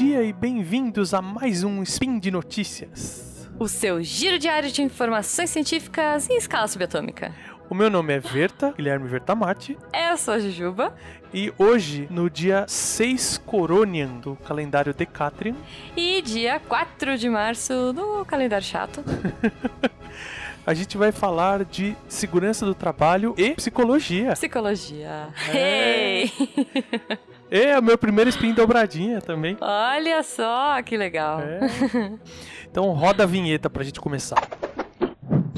dia e bem-vindos a mais um Spin de Notícias. O seu giro diário de informações científicas em escala subatômica. O meu nome é Verta, Guilherme Vertamati, Eu sou a Jujuba. e hoje, no dia 6 Coronian do calendário Decatrian, E dia 4 de março do calendário chato. a gente vai falar de segurança do trabalho e psicologia. Psicologia. É. Hey! É o meu primeiro Spin dobradinha também. Olha só que legal. É. Então roda a vinheta pra gente começar.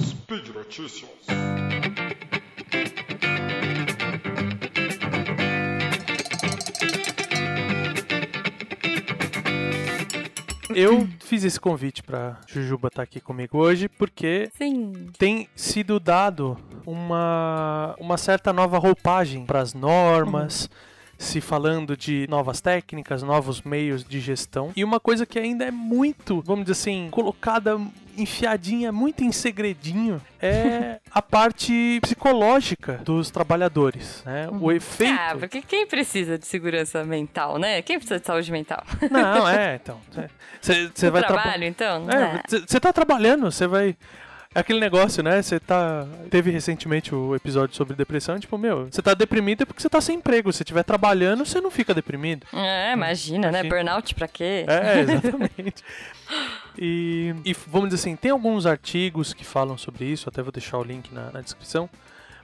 Speed Notícias. Eu fiz esse convite pra Jujuba estar aqui comigo hoje porque Sim. tem sido dado uma, uma certa nova roupagem para as normas, se falando de novas técnicas, novos meios de gestão. E uma coisa que ainda é muito, vamos dizer assim, colocada enfiadinha muito em segredinho é a parte psicológica dos trabalhadores, né? O efeito Ah, porque quem precisa de segurança mental, né? Quem precisa de saúde mental? Não, é, então. Você vai traba- trabalho, então? É, você tá trabalhando, você vai. É aquele negócio, né? Você tá. Teve recentemente o episódio sobre depressão, tipo, meu, você tá deprimido é porque você tá sem emprego. Se estiver trabalhando, você não fica deprimido. É, imagina, né? Burnout pra quê? É, exatamente. E, e vamos dizer assim, tem alguns artigos que falam sobre isso, até vou deixar o link na, na descrição.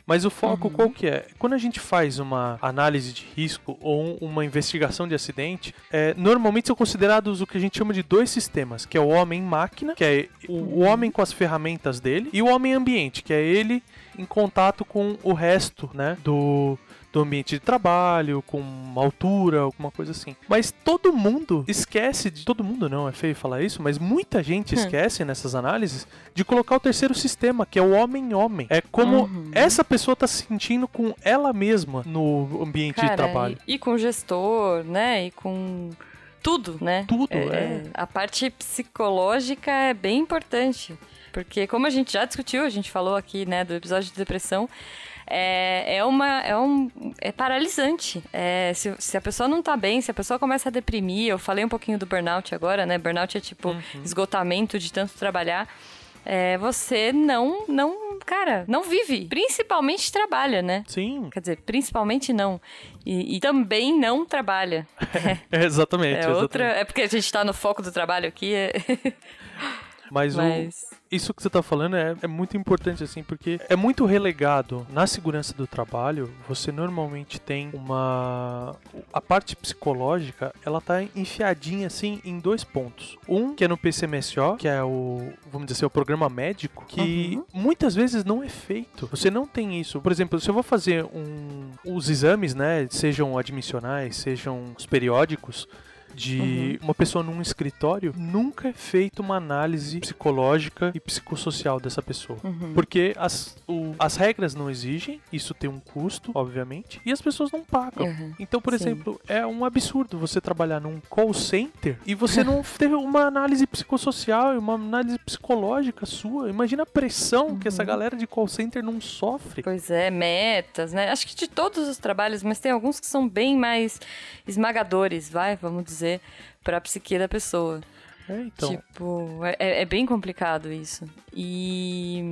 Mas o foco qual que é? Quando a gente faz uma análise de risco ou uma investigação de acidente, é, normalmente são considerados o que a gente chama de dois sistemas, que é o homem-máquina, que é o, o homem com as ferramentas dele, e o homem-ambiente, que é ele em contato com o resto, né, do, do ambiente de trabalho, com altura, alguma coisa assim. Mas todo mundo esquece de. Todo mundo não, é feio falar isso, mas muita gente esquece nessas análises de colocar o terceiro sistema, que é o homem-homem. É como Uhum. essa pessoa tá se sentindo com ela mesma no ambiente de Cara, trabalho. E, e com o gestor, né? E com tudo, né? Tudo, é. A parte psicológica é bem importante. Porque, como a gente já discutiu, a gente falou aqui, né, do episódio de depressão, é, é uma. É, um, é paralisante. É, se, se a pessoa não tá bem, se a pessoa começa a deprimir, eu falei um pouquinho do burnout agora, né? Burnout é tipo Uhum. esgotamento de tanto trabalhar. É, você não, não, cara, não vive. Principalmente trabalha, né? Sim, Quer dizer, principalmente não. E, e também não trabalha. é exatamente. É outra. exatamente. É porque a gente tá no foco do trabalho aqui. é- Mas, o- Mas. isso que você tá falando é, é muito importante, assim, porque é muito relegado na segurança do trabalho. Você normalmente tem uma. A parte psicológica, ela tá enfiadinha, assim, em dois pontos. Um, que é no PCMSO, que é o, vamos dizer assim, o programa médico, que Uhum. muitas vezes não é feito. Você não tem isso. Por exemplo, se eu vou fazer um, os exames, né, sejam admissionais, sejam os periódicos, de uma pessoa num escritório, nunca é feita uma análise psicológica e psicossocial dessa pessoa. Uhum. Porque as, o- as regras não exigem, isso tem um custo, obviamente, e as pessoas não pagam. Uhum. Então, por Sim. exemplo, é um absurdo você trabalhar num call center e você não teve uma análise psicossocial e uma análise psicológica sua. Imagina a pressão que Uhum. essa galera de call center não sofre. Pois é, metas, né? Acho que de todos os trabalhos, mas tem alguns que são bem mais esmagadores, vai, vamos dizer, pra psique da pessoa. É, então. Tipo, é, é bem complicado isso. E.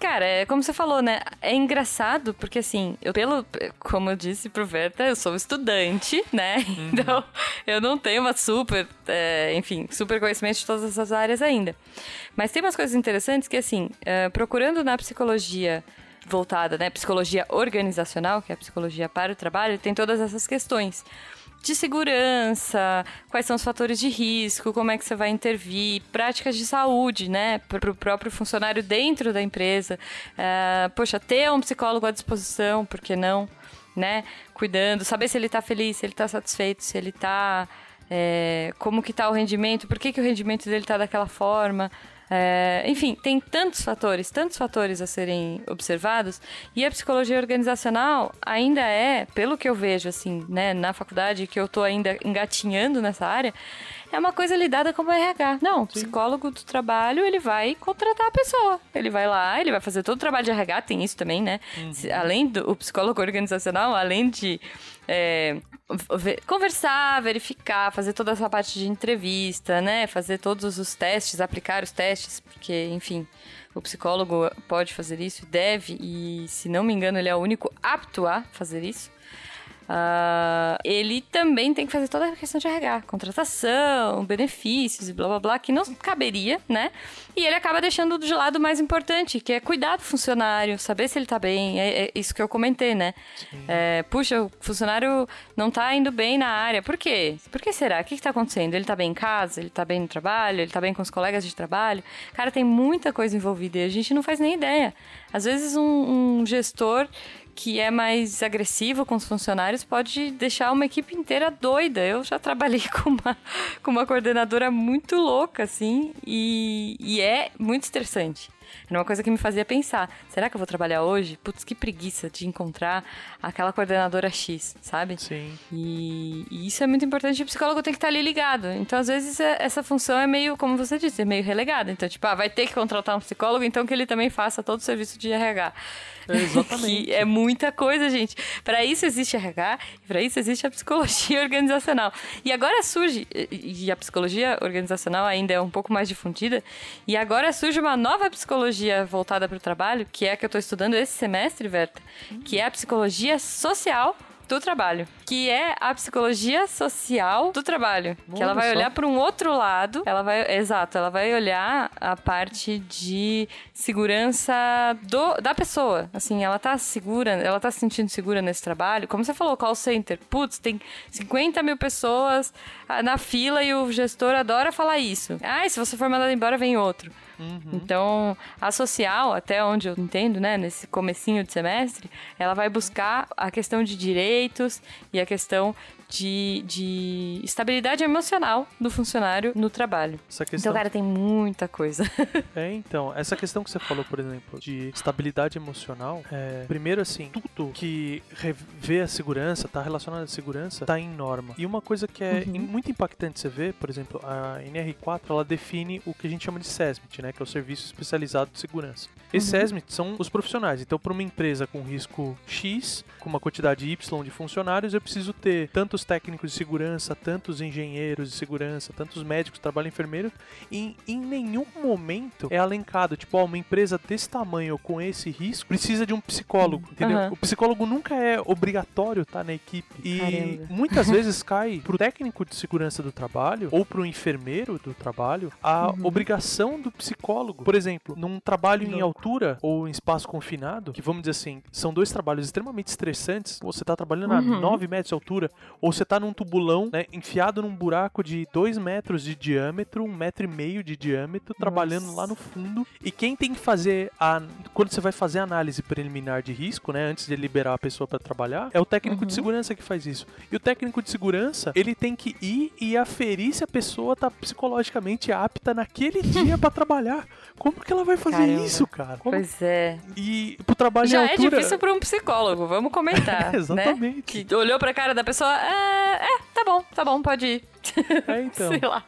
Cara, é como você falou, né? É engraçado, porque assim, eu, pelo. Como eu disse pro Verta, eu sou estudante, né? Uhum. Então, eu não tenho uma super. é, enfim, super conhecimento de todas essas áreas ainda. Mas tem umas coisas interessantes que, assim, é, procurando na psicologia voltada, né? Psicologia organizacional, que é a psicologia para o trabalho, tem todas essas questões de segurança, quais são os fatores de risco, como é que você vai intervir, práticas de saúde, né, para o próprio funcionário dentro da empresa. Ah, poxa, ter um psicólogo à disposição, por que não? Né, cuidando, saber se ele está feliz, se ele está satisfeito, se ele está é, como que tá o rendimento, por que, que o rendimento dele tá daquela forma. É, enfim, tem tantos fatores, tantos fatores a serem observados, e a psicologia organizacional ainda é, pelo que eu vejo, assim, né, na faculdade, que eu tô ainda engatinhando nessa área, é uma coisa lidada como RH. Não, o psicólogo do trabalho, ele vai contratar a pessoa. Ele vai lá, ele vai fazer todo o trabalho de RH, tem isso também, né? Se- Além do psicólogo organizacional, além de é, ve- conversar, verificar, fazer toda essa parte de entrevista, né? Fazer todos os testes, aplicar os testes, porque, enfim, o psicólogo pode fazer isso, deve, e se não me engano, ele é o único apto a fazer isso. Ah, ele também tem que fazer toda a questão de RH, contratação, benefícios e blá blá blá, que não caberia, né? E ele acaba deixando de lado o mais importante, que é cuidar do funcionário, saber se ele tá bem. É, é isso que eu comentei, né? É, puxa, o funcionário não tá indo bem na área. Por quê? Por que será? O que, que tá acontecendo? Ele tá bem em casa? Ele tá bem no trabalho? Ele tá bem com os colegas de trabalho? Cara, tem muita coisa envolvida e a gente não faz nem ideia. Às vezes um, um gestor que é mais agressivo com os funcionários pode deixar uma equipe inteira doida. Eu já trabalhei com uma, com uma coordenadora muito louca, assim, e, e é muito estressante. Era uma coisa que me fazia pensar: será que eu vou trabalhar hoje? Putz, que preguiça de encontrar aquela coordenadora X, sabe? Sim. E, e isso é muito importante. O psicólogo tem que estar ali ligado. Então, às vezes, é- essa função é meio, como você disse, é meio relegada. Então, tipo, ah, vai ter que contratar um psicólogo, então que ele também faça todo o serviço de RH. É, exatamente. que é muita coisa, gente. Para isso existe RH e para isso existe a psicologia organizacional. E agora surge, e a psicologia organizacional ainda é um pouco mais difundida, e agora surge uma nova psicologia voltada para o trabalho, que é a que eu estou estudando esse semestre, Verta, que é a psicologia social do trabalho, que é a psicologia social do trabalho, que ela vai só. olhar para um outro lado, ela vai, exato, ela vai olhar a parte de segurança do, da pessoa, assim, ela tá segura, ela tá se sentindo segura nesse trabalho, como você falou, call center, putz, tem 50 mil pessoas ah, na fila e o gestor adora falar isso, ah, se você for mandado embora, vem outro. Então, a social, até onde eu entendo, né, nesse comecinho de semestre, ela vai buscar a questão de direitos e a questão de, de estabilidade emocional do funcionário no trabalho. Essa questão, Então, cara, tem muita coisa. É, então, essa questão que você falou, por exemplo, de estabilidade emocional, é, primeiro assim, tudo que revê a segurança, tá relacionado à segurança, tá em norma. E uma coisa que é Uhum. muito impactante você ver, por exemplo, a NR4, ela define o que a gente chama de SESMIT, né, que é o Serviço Especializado de Segurança. Esse Uhum. SESMIT são os profissionais. Então, para uma empresa com risco X, com uma quantidade Y de funcionários, eu preciso ter tantos técnicos de segurança, tantos engenheiros de segurança, tantos médicos, trabalho enfermeiro, e em nenhum momento é alencado, tipo, ó, uma empresa desse tamanho com esse risco precisa de um psicólogo, entendeu? Aham. O psicólogo nunca é obrigatório estar na equipe. E Caramba. muitas vezes cai pro técnico de segurança do trabalho ou pro enfermeiro do trabalho a Uhum. obrigação do psicólogo. Por exemplo, num trabalho em Louco. altura ou em espaço confinado, que vamos dizer assim, são dois trabalhos extremamente estressantes. Você tá trabalhando a Uhum. 9 metros de altura, ou você tá num tubulão, né, enfiado num buraco de 2 metros de diâmetro, um metro e meio de diâmetro, trabalhando lá no fundo. E quem tem que fazer a. Quando você vai fazer a análise preliminar de risco, né, antes de liberar a pessoa para trabalhar, é o técnico de Uhum. segurança que faz isso. E o técnico de segurança, ele tem que ir e aferir se a pessoa tá psicologicamente apta naquele dia para trabalhar. Como que ela vai fazer Caramba. isso, cara? Como- Pois é. E pro trabalho Já em é altura... difícil para um psicólogo, vamos comentar. Exatamente. Né? Que olhou pra cara da pessoa, é, é, tá bom, tá bom, pode ir. É, então. Sei lá.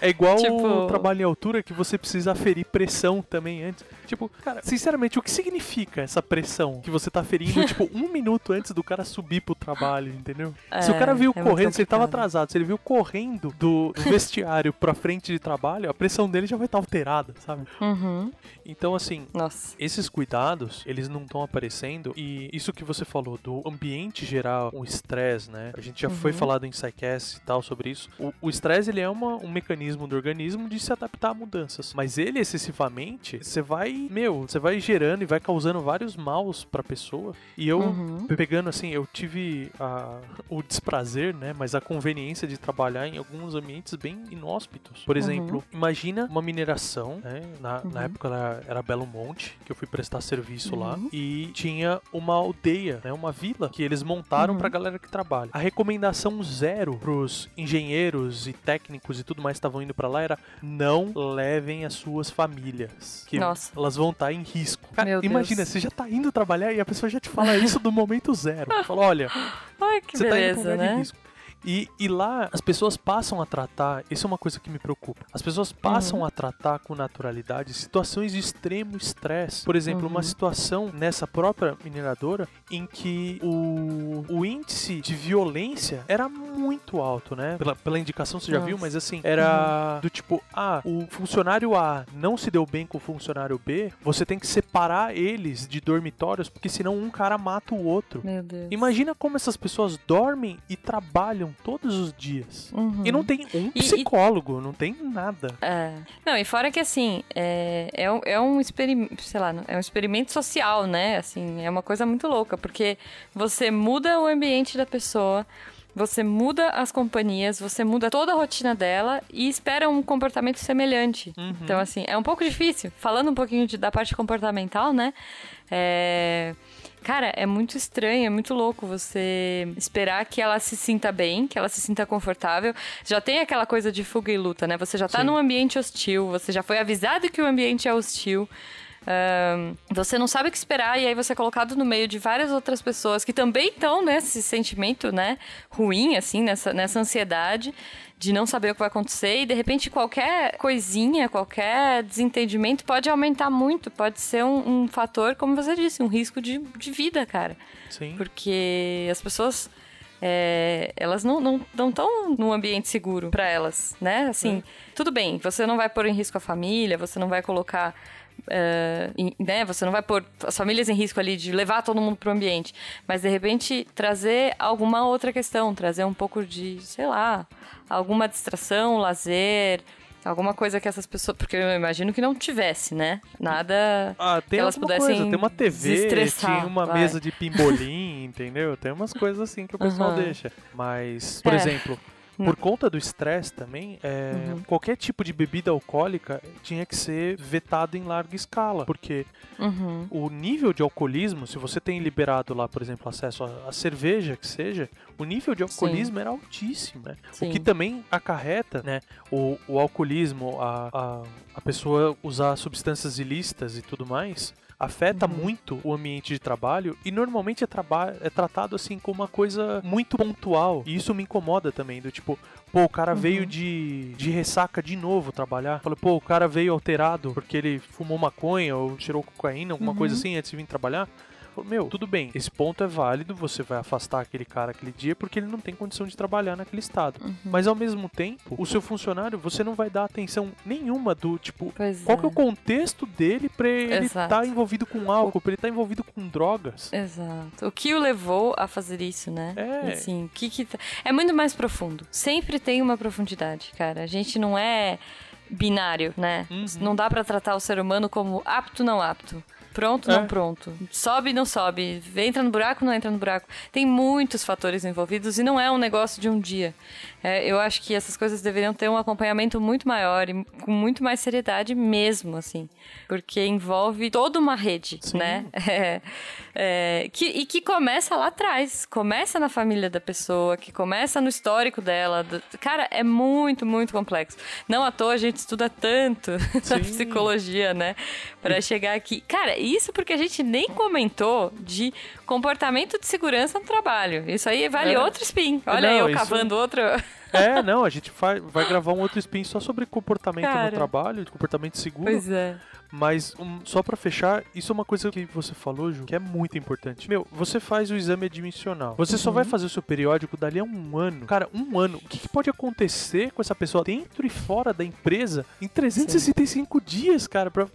É igual Tipo- o trabalho em altura que você precisa aferir pressão também antes. Tipo, cara, sinceramente, o que significa essa pressão que você tá aferindo, tipo, um minuto antes do cara subir pro trabalho, entendeu? se o É, cara viu é correndo, se ele tava atrasado, se ele viu correndo do do vestiário pra frente de trabalho, a pressão dele já vai estar alterada, sabe? Uhum. Então, assim, Nossa. esses cuidados, eles não estão aparecendo e isso que você falou do ambiente gerar um estresse, né? A gente já foi Uhum. falado em Psycast e tal sobre isso. O- O estresse, ele é uma- um mecanismo do organismo de se adaptar a mudanças. Mas ele, excessivamente, você vai, meu, você vai gerando e vai causando vários maus pra pessoa. E eu, Uhum. pegando assim, eu tive a- o desprazer, né? Mas a conveniência de trabalhar em alguns ambientes bem inóspitos. Por exemplo, imagina uma mineração, né? Na, na Uhum. época era, era Belo Monte, que eu fui prestar serviço lá. Uhum. E tinha uma aldeia, né? Uma vila que eles montaram Uhum. pra galera que trabalha. A recomendação zero pros engenheiros e técnicos e tudo mais que estavam indo pra lá era não levem as suas famílias. Que Nossa. elas vão estar em risco. Cara, Meu Deus. imagina, você já tá indo trabalhar e a pessoa já te fala isso do momento zero. Fala, olha, Ai, que você tá indo pra um beleza, lugar de né? risco. E, e lá as pessoas passam a tratar, isso é uma coisa que me preocupa. As pessoas passam a tratar com naturalidade situações de extremo estresse. Por exemplo, uma situação nessa própria mineradora em que o, o índice de violência era muito alto, né? Pela, pela indicação você já Nossa. viu, mas assim, era do tipo, ah, o funcionário A não se deu bem com o funcionário B, você tem que separar eles de dormitórios, porque senão um cara mata o outro. Meu Deus. Imagina como essas pessoas dormem e trabalham todos os dias. Uhum. E não tem um E- e- psicólogo, não tem nada. É. Não, e fora que assim, é, é, um, é um experimento, sei lá, é um experimento social, né? Assim, é uma coisa muito louca, porque você muda o ambiente da pessoa, você muda as companhias, você muda toda a rotina dela e espera um comportamento semelhante. Então, assim, é um pouco difícil. Falando um pouquinho de- da parte comportamental, né? É. Cara, é muito estranho, é muito louco você esperar que ela se sinta bem, que ela se sinta confortável. Já tem aquela coisa de fuga e luta, né? Você já tá Sim. num ambiente hostil, você já foi avisado que o ambiente é hostil. Ahn, você não sabe o que esperar e aí você é colocado no meio de várias outras pessoas que também estão nesse sentimento, né, ruim, assim, nessa, nessa ansiedade de não saber o que vai acontecer e de repente qualquer coisinha, qualquer desentendimento pode aumentar muito, pode ser um, um fator, como você disse, um risco de, de vida, cara. Sim. Porque as pessoas. é, elas não estão não, estão num ambiente seguro para elas, né? Assim, tudo bem, você não vai pôr em risco a família, você não vai colocar. É, em- né? Você não vai pôr as famílias em risco ali de levar todo mundo pro ambiente. Mas de repente trazer alguma outra questão, trazer um pouco de, sei lá, alguma distração, lazer, alguma coisa que essas pessoas. Porque eu imagino que não tivesse, né? Nada. Ah, tem que elas pudessem coisa, tem uma TV, tinha uma vai. mesa de pimbolim, entendeu? Tem umas coisas assim que o pessoal Aham. deixa. Mas, por É. exemplo, por conta do estresse também, é, Uhum. qualquer tipo de bebida alcoólica tinha que ser vetado em larga escala, porque Uhum. o nível de alcoolismo, se você tem liberado lá, por exemplo, acesso à cerveja, que seja, o nível de alcoolismo era altíssimo, né? O Sim. que também acarreta, né, o, o alcoolismo, a, a, a pessoa usar substâncias ilícitas e tudo mais, afeta Uhum. muito o ambiente de trabalho e normalmente é, é tratado assim como uma coisa muito pontual. E isso me incomoda também, do tipo, pô, o cara veio de, de ressaca de novo trabalhar. Fala, pô, o cara veio alterado porque ele fumou maconha ou tirou cocaína, alguma coisa assim antes de vir trabalhar. Meu, tudo bem, esse ponto é válido, você vai afastar aquele cara aquele dia porque ele não tem condição de trabalhar naquele estado. Mas ao mesmo tempo, o seu funcionário, você não vai dar atenção nenhuma do tipo, Pois qual é. que é o contexto dele pra ele estar envolvido com álcool, pra ele estar envolvido com drogas. Exato. O que o levou a fazer isso, né? É. Assim, o que que tá- É muito mais profundo. Sempre tem uma profundidade, cara. A gente não é binário, né? Uhum. Não dá pra tratar o ser humano como apto, não apto. Pronto, É. não pronto. Sobe, não sobe. Entra no buraco, não entra no buraco. Tem muitos fatores envolvidos e não é um negócio de um dia. É, eu acho que essas coisas deveriam ter um acompanhamento muito maior e com muito mais seriedade mesmo, assim. Porque envolve toda uma rede, Sim. né? É, é, que, e que começa lá atrás. Começa na família da pessoa, que começa no histórico dela. do- cara, é muito, muito complexo. Não à toa a gente estuda tanto Sim. na psicologia, né? Pra chegar aqui. Cara, isso porque a gente nem comentou de comportamento de segurança no trabalho. Isso aí vale É. outro spin. Olha Não, eu isso- cavando outro. É, não, a gente vai, vai gravar um outro spin só sobre comportamento no Cara. trabalho, de comportamento seguro. Pois é. Mas um, só pra fechar, isso é uma coisa que você falou, Ju, que é muito importante. Meu, você faz o exame admissional. Você só Uhum. vai fazer o seu periódico dali a um ano. Cara, um ano. O que, que pode acontecer com essa pessoa dentro e fora da empresa em 365 dias, cara? Pra,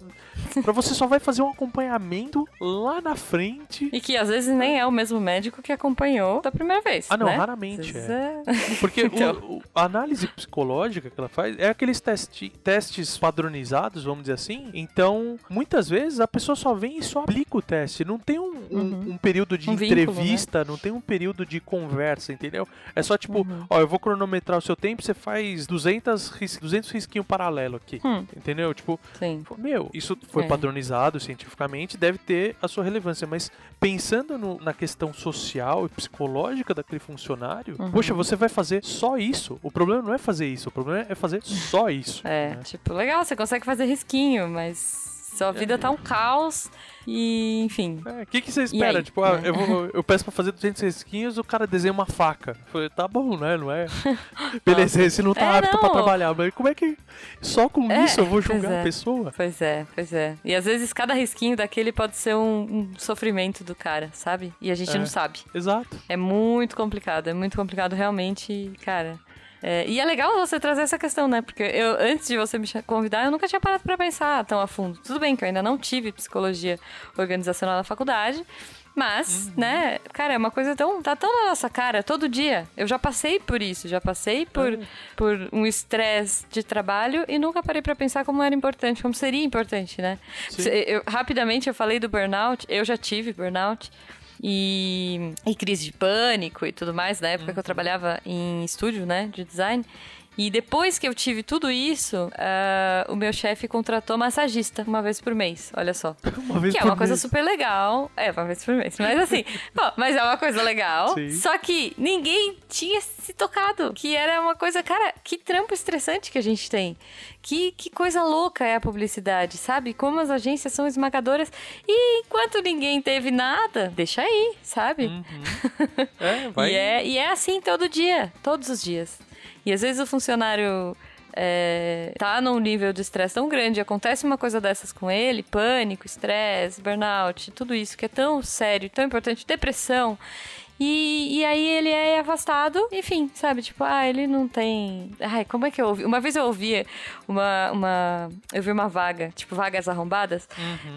pra você só vai fazer um acompanhamento lá na frente. E que às vezes nem é o mesmo médico que acompanhou da primeira vez. Ah, não, né? raramente é. é. Porque o- Então. o- a análise psicológica que ela faz é aqueles testi- testes padronizados, vamos dizer assim. Então, muitas vezes a pessoa só vem e só aplica o teste. Não tem um, um- Uhum. um período de Um vínculo, entrevista, não tem um período de conversa, entendeu? É só tipo, Uhum. ó, eu vou cronometrar o seu tempo, você faz 200, ris 200 risquinhos paralelo aqui. Hum. Entendeu? Tipo, Sim. meu, isso foi É. padronizado cientificamente, deve ter a sua relevância, mas pensando no- na questão social e psicológica daquele funcionário, Uhum. poxa, você vai fazer só isso. O problema não é fazer isso, o problema é fazer só isso. É, né? tipo, legal, você consegue fazer risquinho, mas Sua vida tá um caos e, enfim. O é, que, que você espera? Tipo, ah, É. eu, vou, eu peço pra fazer 200 risquinhos, o cara desenha uma faca. Eu falei, tá bom, né? Não é? Beleza, esse não tá É, apto pra não. trabalhar, mas como é que só com É, isso eu vou julgar é. a pessoa? Pois é, pois é. E às vezes cada risquinho daquele pode ser um, um sofrimento do cara, sabe? E a gente É. não sabe. Exato. É muito complicado, é muito complicado realmente, cara. É, e é legal você trazer essa questão, né? Porque eu, antes de você me convidar, eu nunca tinha parado pra pensar tão a fundo. Tudo bem que eu ainda não tive psicologia organizacional na faculdade, mas, né, cara, é uma coisa tão. tá tão na nossa cara todo dia. Eu já passei por isso, já passei por, por um estresse de trabalho e nunca parei pra pensar como era importante, como seria importante, né? Eu- rapidamente eu falei do burnout, eu já tive burnout. E, e crise de pânico e tudo mais, na época que eu trabalhava em estúdio, né, de design. E depois que eu tive tudo isso, ah, o meu chefe contratou massagista uma vez por mês, olha só. Uma vez Que é por uma coisa mês. super legal. É, uma vez por mês. Mas assim, bom, mas é uma coisa legal. Sim. Só que ninguém tinha se tocado. Que era uma coisa, cara, que trampo estressante que a gente tem. Que, que coisa louca é a publicidade, sabe? Como as agências são esmagadoras. E enquanto ninguém teve nada, deixa aí, sabe? É, vai. E é, e é assim todo dia, todos os dias. E às vezes o funcionário é, tá num nível de estresse tão grande, acontece uma coisa dessas com ele, pânico, estresse, burnout, tudo isso que é tão sério, tão importante, depressão. E, e aí ele é afastado, enfim, sabe? Tipo, ah, ele não tem. Ai, como é que eu ouvi? Uma vez eu ouvi uma. uma eu vi uma vaga, tipo, vagas arrombadas,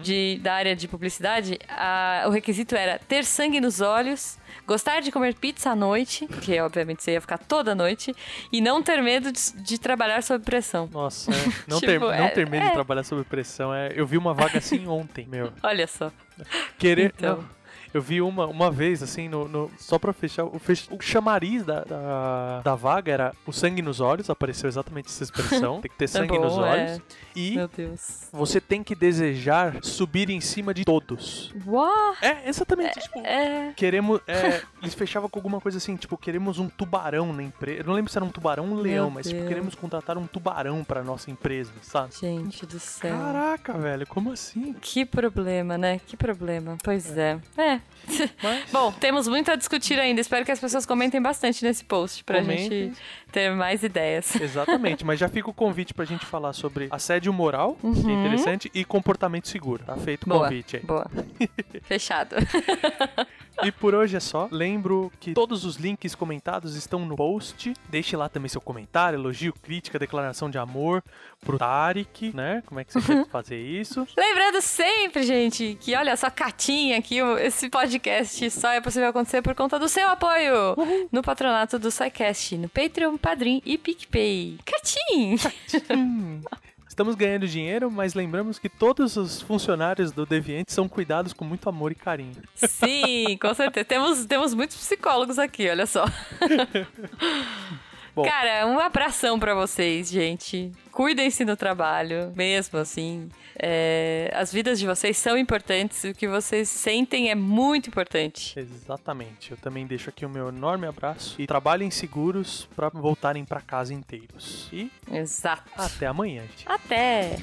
de, da área de publicidade. A, o requisito era ter sangue nos olhos, gostar de comer pizza à noite, que obviamente você ia ficar toda noite, e não ter medo de, de trabalhar sob pressão. Nossa, é. não, Tipo, ter, não é- ter medo é. de trabalhar sob pressão. É, eu vi uma vaga assim ontem, meu. Olha só. Querer. Então. não, eu vi uma, uma vez, assim, no, no- só pra fechar. O, fech, o chamariz da, da, da vaga era o sangue nos olhos, apareceu exatamente essa expressão. tem que ter sangue bom, nos é. olhos. E Meu Deus. você tem que desejar subir em cima de todos. Uau! É, exatamente. tipo, É. Queremos. é, eles fechavam com alguma coisa assim, tipo, queremos um tubarão na empresa. Eu não lembro se era um tubarão ou um leão, mas tipo, queremos contratar um tubarão pra nossa empresa, sabe? Gente do céu. Caraca, velho, como assim? Que problema, né? Que problema. Pois é. É. Mas- Bom, temos muito a discutir ainda. Espero que as pessoas comentem bastante nesse post pra Comentem. gente ter mais ideias. Exatamente, mas já fica o convite pra gente falar sobre assédio moral, que é interessante, e comportamento seguro. Tá feito o convite aí. Boa. Fechado. E por hoje é só. Lembro que todos os links comentados estão no post. Deixe lá também seu comentário, elogio, crítica, declaração de amor pro Tarek, né? Como é que você quer fazer isso? Lembrando sempre, gente, que olha só, catinha aqui, esse podcast só é possível acontecer por conta do seu apoio no patronato do SciCast, no Patreon, Padrim e PicPay. Catim! Hum, Estamos ganhando dinheiro, mas lembramos que todos os funcionários do Deviante são cuidados com muito amor e carinho. Sim, com certeza. Temos, temos muitos psicólogos aqui, olha só. Bom. Cara, um abração pra vocês, gente. Cuidem-se no trabalho, mesmo assim. É, as vidas de vocês são importantes, o que vocês sentem é muito importante. Exatamente. Eu também deixo aqui o meu enorme abraço e trabalhem seguros para voltarem para casa inteiros. E Exato. até amanhã, gente. Até!